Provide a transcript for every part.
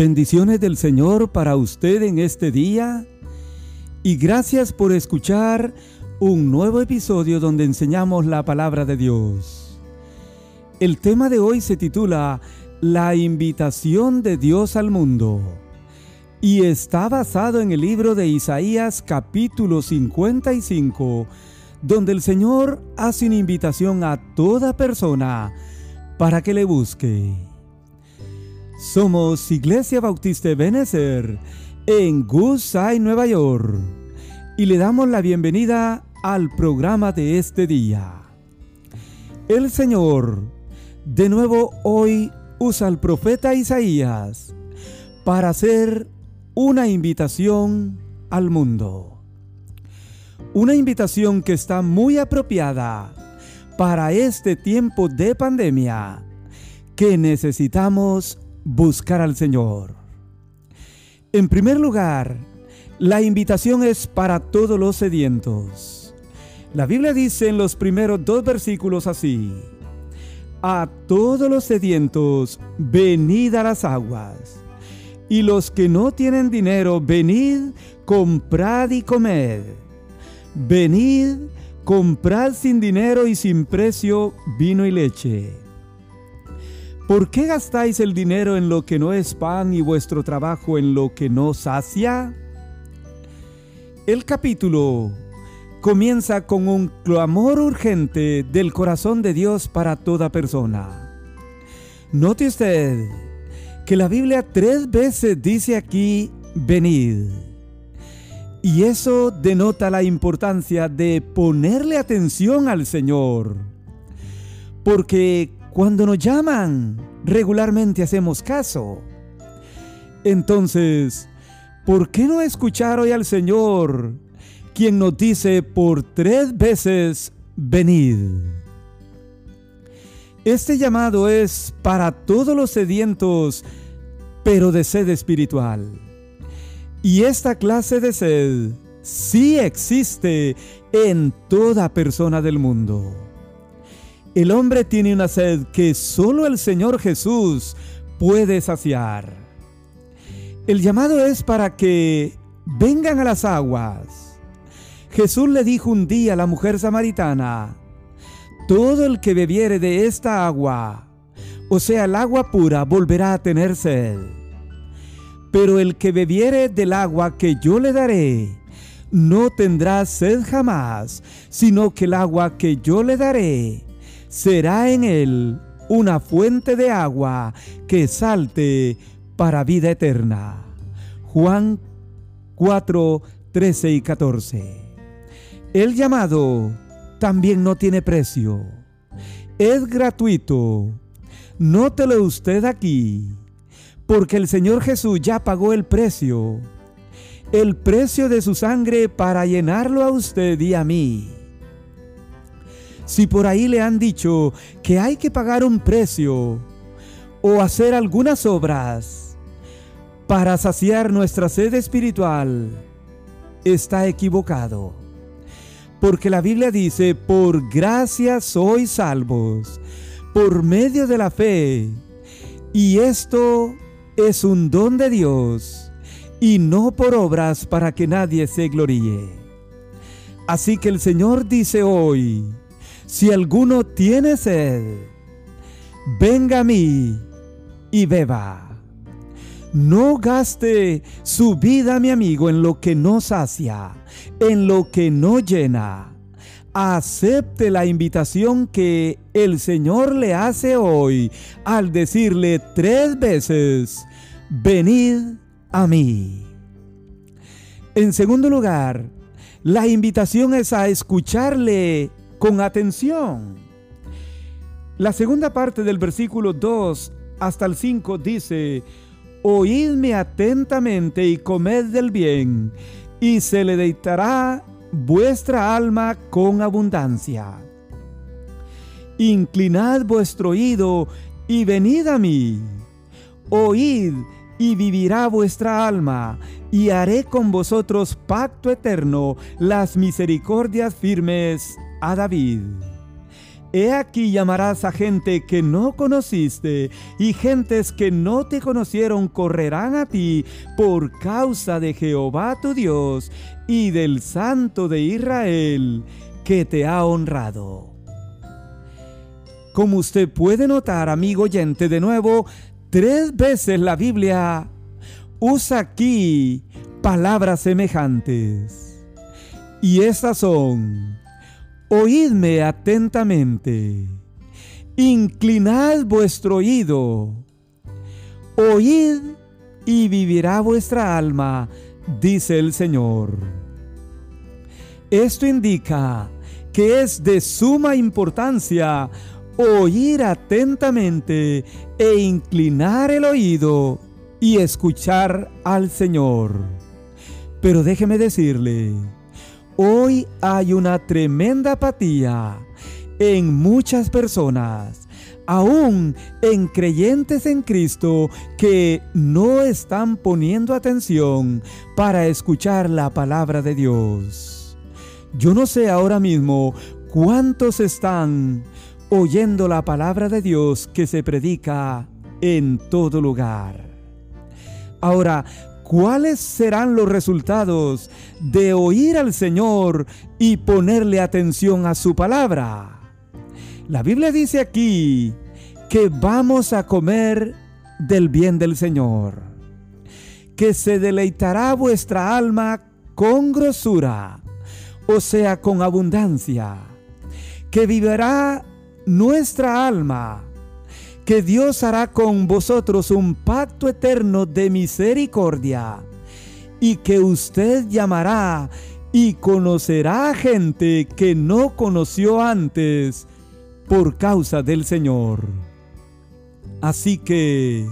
Bendiciones del Señor para usted en este día y gracias por escuchar un nuevo episodio donde enseñamos la palabra de Dios. El tema de hoy se titula La invitación de Dios al mundo y está basado en el libro de Isaías capítulo 55, donde el Señor hace una invitación a toda persona para que le busque. Somos Iglesia Bautista Benecer en Goodside, Nueva York, y le damos la bienvenida al programa de este día. El Señor de nuevo hoy usa al profeta Isaías para hacer una invitación al mundo. Una invitación que está muy apropiada para este tiempo de pandemia que necesitamos buscar al Señor. En primer lugar, la invitación es para todos los sedientos. La Biblia dice en los primeros dos versículos así, a todos los sedientos, venid a las aguas. Y los que no tienen dinero, venid, comprad y comed. Venid, comprad sin dinero y sin precio vino y leche ¿Por qué gastáis el dinero en lo que no es pan y vuestro trabajo en lo que no sacia? El capítulo comienza con un clamor urgente del corazón de Dios para toda persona. Note usted que la Biblia tres veces dice aquí, venid. Y eso denota la importancia de ponerle atención al Señor. Porque cuando nos llaman, regularmente hacemos caso. Entonces, ¿por qué no escuchar hoy al Señor, quien nos dice por tres veces, venid? Este llamado es para todos los sedientos, pero de sed espiritual. Y esta clase de sed sí existe en toda persona del mundo. El hombre tiene una sed que solo el Señor Jesús puede saciar. El llamado es para que vengan a las aguas. Jesús le dijo un día a la mujer samaritana, todo el que bebiere de esta agua, o sea, el agua pura, volverá a tener sed. Pero el que bebiere del agua que yo le daré, no tendrá sed jamás, sino que el agua que yo le daré será en él una fuente de agua que salte para vida eterna. Juan 4, 13 y 14. El llamado también no tiene precio. Es gratuito. Nótelo usted aquí, porque el Señor Jesús ya pagó el precio. El precio de su sangre para llenarlo a usted y a mí. Si por ahí le han dicho que hay que pagar un precio o hacer algunas obras para saciar nuestra sed espiritual, está equivocado. Porque la Biblia dice, por gracia sois salvos, por medio de la fe. Y esto es un don de Dios, y no por obras para que nadie se gloríe. Así que el Señor dice hoy, si alguno tiene sed, venga a mí y beba. No gaste su vida, mi amigo, en lo que no sacia, en lo que no llena. Acepte la invitación que el Señor le hace hoy al decirle tres veces, venid a mí. En segundo lugar, la invitación es a escucharle con atención. La segunda parte del versículo 2 hasta el 5 dice, Oídme atentamente y comed del bien, y se le deitará vuestra alma con abundancia. Inclinad vuestro oído y venid a mí. Oíd y vivirá vuestra alma, y haré con vosotros pacto eterno, las misericordias firmes a David. He aquí llamarás a gente que no conociste, y gentes que no te conocieron correrán a ti por causa de Jehová tu Dios y del Santo de Israel, que te ha honrado. Como usted puede notar, amigo oyente, de nuevo, tres veces la Biblia usa aquí palabras semejantes. Y estas son Oídme atentamente, inclinad vuestro oído, oíd y vivirá vuestra alma, dice el Señor. Esto indica que es de suma importancia oír atentamente e inclinar el oído y escuchar al Señor. Pero déjeme decirle, Hoy hay una tremenda apatía en muchas personas, aún en creyentes en Cristo que no están poniendo atención para escuchar la palabra de Dios. Yo no sé ahora mismo cuántos están oyendo la palabra de Dios que se predica en todo lugar. Ahora, ¿Cuáles serán los resultados de oír al Señor y ponerle atención a su palabra? La Biblia dice aquí que vamos a comer del bien del Señor, que se deleitará vuestra alma con grosura, o sea, con abundancia, que vivirá nuestra alma que Dios hará con vosotros un pacto eterno de misericordia y que usted llamará y conocerá gente que no conoció antes por causa del Señor. Así que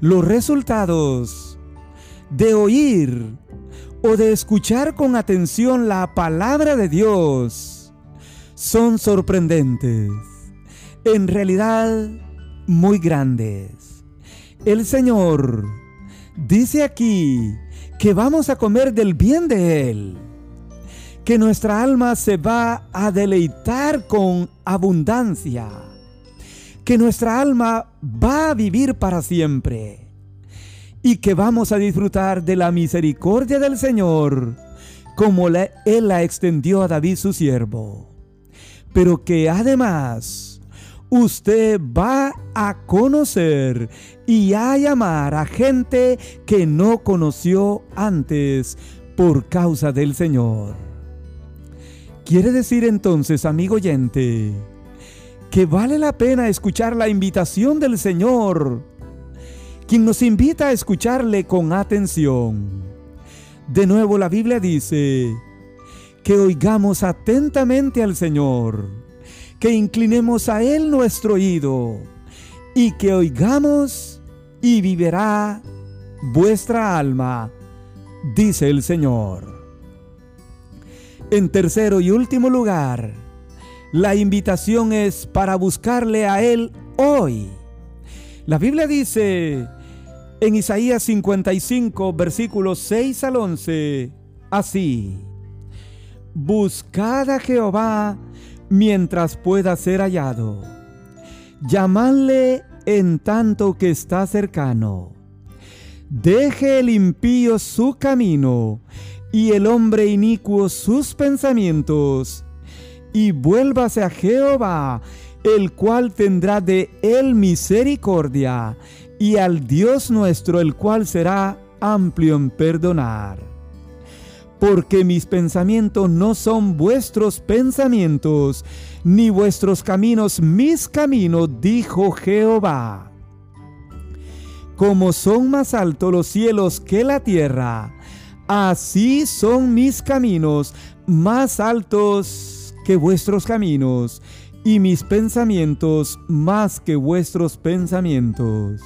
los resultados de oír o de escuchar con atención la palabra de Dios son sorprendentes. En realidad, muy grandes. El Señor dice aquí que vamos a comer del bien de Él, que nuestra alma se va a deleitar con abundancia, que nuestra alma va a vivir para siempre y que vamos a disfrutar de la misericordia del Señor como Él la extendió a David su siervo, pero que además usted va a conocer y a llamar a gente que no conoció antes por causa del Señor. Quiere decir entonces, amigo oyente, que vale la pena escuchar la invitación del Señor, quien nos invita a escucharle con atención. De nuevo la Biblia dice que oigamos atentamente al Señor que inclinemos a Él nuestro oído y que oigamos y vivirá vuestra alma, dice el Señor. En tercero y último lugar, la invitación es para buscarle a Él hoy. La Biblia dice en Isaías 55, versículos 6 al 11, así, Buscad a Jehová mientras pueda ser hallado. Llamadle en tanto que está cercano. Deje el impío su camino y el hombre inicuo sus pensamientos, y vuélvase a Jehová, el cual tendrá de él misericordia, y al Dios nuestro, el cual será amplio en perdonar porque mis pensamientos no son vuestros pensamientos, ni vuestros caminos mis caminos, dijo Jehová. Como son más altos los cielos que la tierra, así son mis caminos más altos que vuestros caminos, y mis pensamientos más que vuestros pensamientos.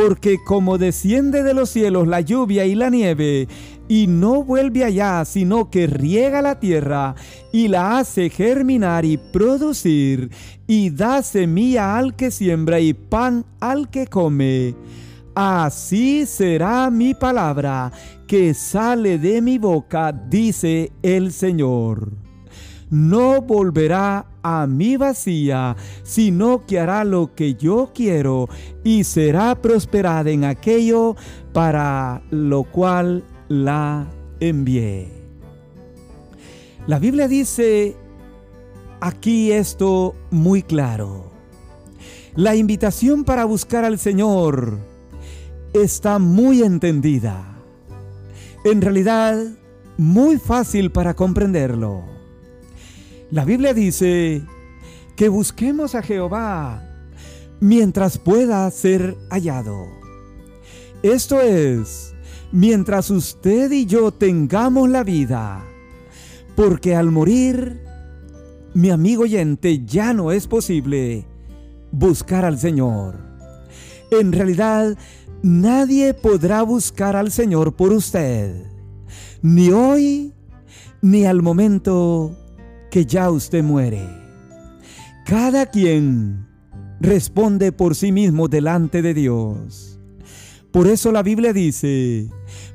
Porque como desciende de los cielos la lluvia y la nieve, y no vuelve allá, sino que riega la tierra y la hace germinar y producir, y da semilla al que siembra y pan al que come. Así será mi palabra que sale de mi boca, dice el Señor. No volverá a mí vacía, sino que hará lo que yo quiero y será prosperada en aquello para lo cual la envié. La Biblia dice aquí esto muy claro. La invitación para buscar al Señor está muy entendida. En realidad, muy fácil para comprenderlo. La Biblia dice que busquemos a Jehová mientras pueda ser hallado. Esto es, mientras usted y yo tengamos la vida, porque al morir, mi amigo oyente, ya no es posible buscar al Señor. En realidad, nadie podrá buscar al Señor por usted, ni hoy, ni al momento que ya usted muere. Cada quien responde por sí mismo delante de Dios. Por eso la Biblia dice,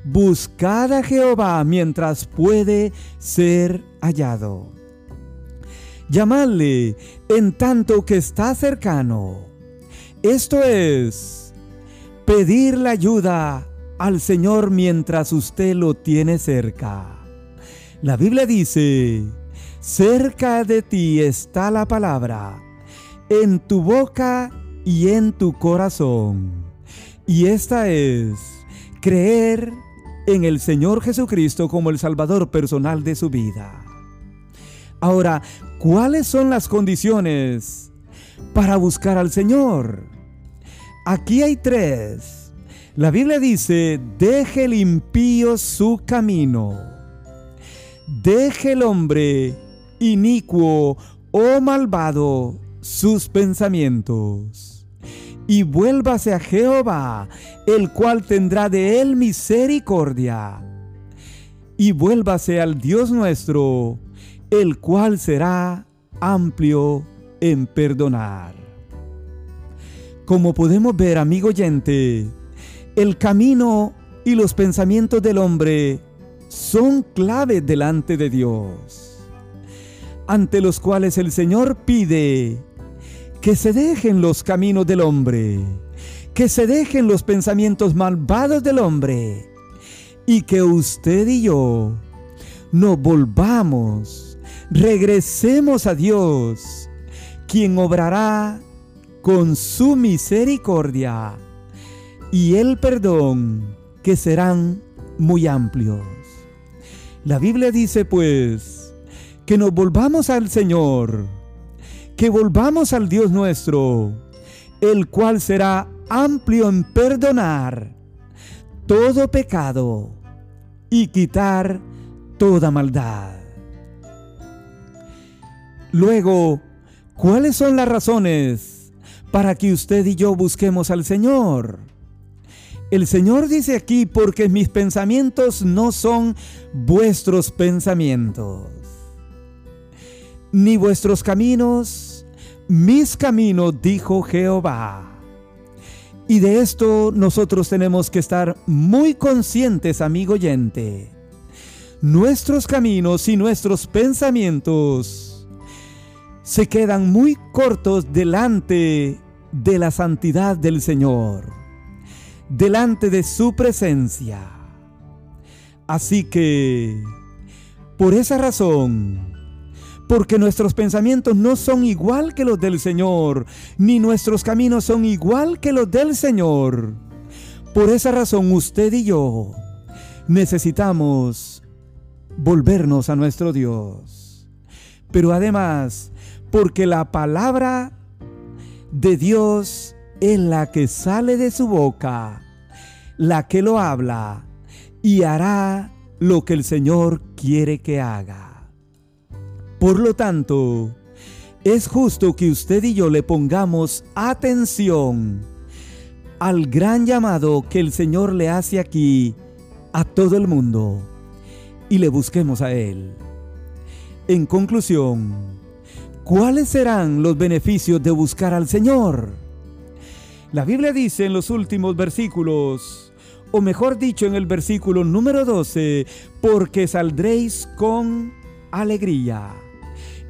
buscad a Jehová mientras puede ser hallado. Llamadle en tanto que está cercano. Esto es pedir la ayuda al Señor mientras usted lo tiene cerca. La Biblia dice, cerca de ti está la palabra, en tu boca y en tu corazón. Y esta es creer en el Señor Jesucristo como el Salvador personal de su vida. Ahora, ¿cuáles son las condiciones para buscar al Señor? Aquí hay tres. La Biblia dice, deje el impío su camino. Deje el hombre inicuo o malvado sus pensamientos. Y vuélvase a Jehová, el cual tendrá de él misericordia. Y vuélvase al Dios nuestro, el cual será amplio en perdonar. Como podemos ver, amigo oyente, el camino y los pensamientos del hombre son clave delante de Dios, ante los cuales el Señor pide que se dejen los caminos del hombre, que se dejen los pensamientos malvados del hombre, y que usted y yo nos volvamos regresemos a Dios, quien obrará con su misericordia y el perdón que serán muy amplios. La Biblia dice pues que nos volvamos al Señor, que volvamos al Dios nuestro, el cual será amplio en perdonar todo pecado y quitar toda maldad. Luego, ¿cuáles son las razones para que usted y yo busquemos al Señor? El Señor dice aquí, porque mis pensamientos no son vuestros pensamientos, ni vuestros caminos, mis caminos, dijo Jehová. Y de esto nosotros tenemos que estar muy conscientes, amigo oyente. Nuestros caminos y nuestros pensamientos se quedan muy cortos delante de la santidad del Señor, delante de su presencia. Así que, por esa razón, porque nuestros pensamientos no son igual que los del Señor, ni nuestros caminos son igual que los del Señor. Por esa razón usted y yo necesitamos volvernos a nuestro Dios. Pero además porque la palabra de Dios es la que sale de su boca, la que lo habla y hará lo que el Señor quiere que haga. Por lo tanto, es justo que usted y yo le pongamos atención al gran llamado que el Señor le hace aquí a todo el mundo y le busquemos a Él. En conclusión, ¿Cuáles serán los beneficios de buscar al Señor? La Biblia dice en los últimos versículos, o mejor dicho en el versículo número 12, porque saldréis con alegría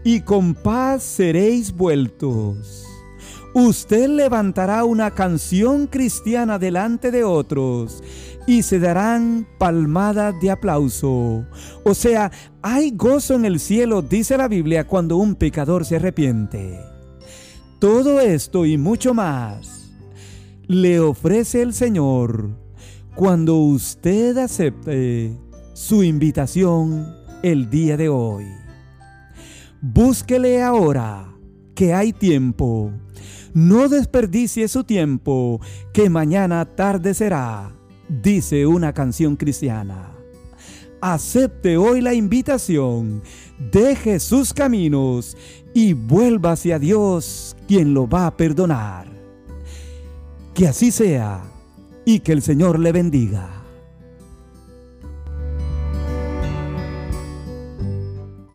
y con paz seréis vueltos. Usted levantará una canción cristiana delante de otros y se darán palmadas de aplauso. O sea, hay gozo en el cielo, dice la Biblia, cuando un pecador se arrepiente. Todo esto y mucho más le ofrece el Señor cuando usted acepte su invitación el día de hoy. Búsquele ahora, que hay tiempo. No desperdicie su tiempo, que mañana tarde será, dice una canción cristiana. Acepte hoy la invitación, deje sus caminos y vuelva hacia Dios, quien lo va a perdonar. Que así sea y que el Señor le bendiga.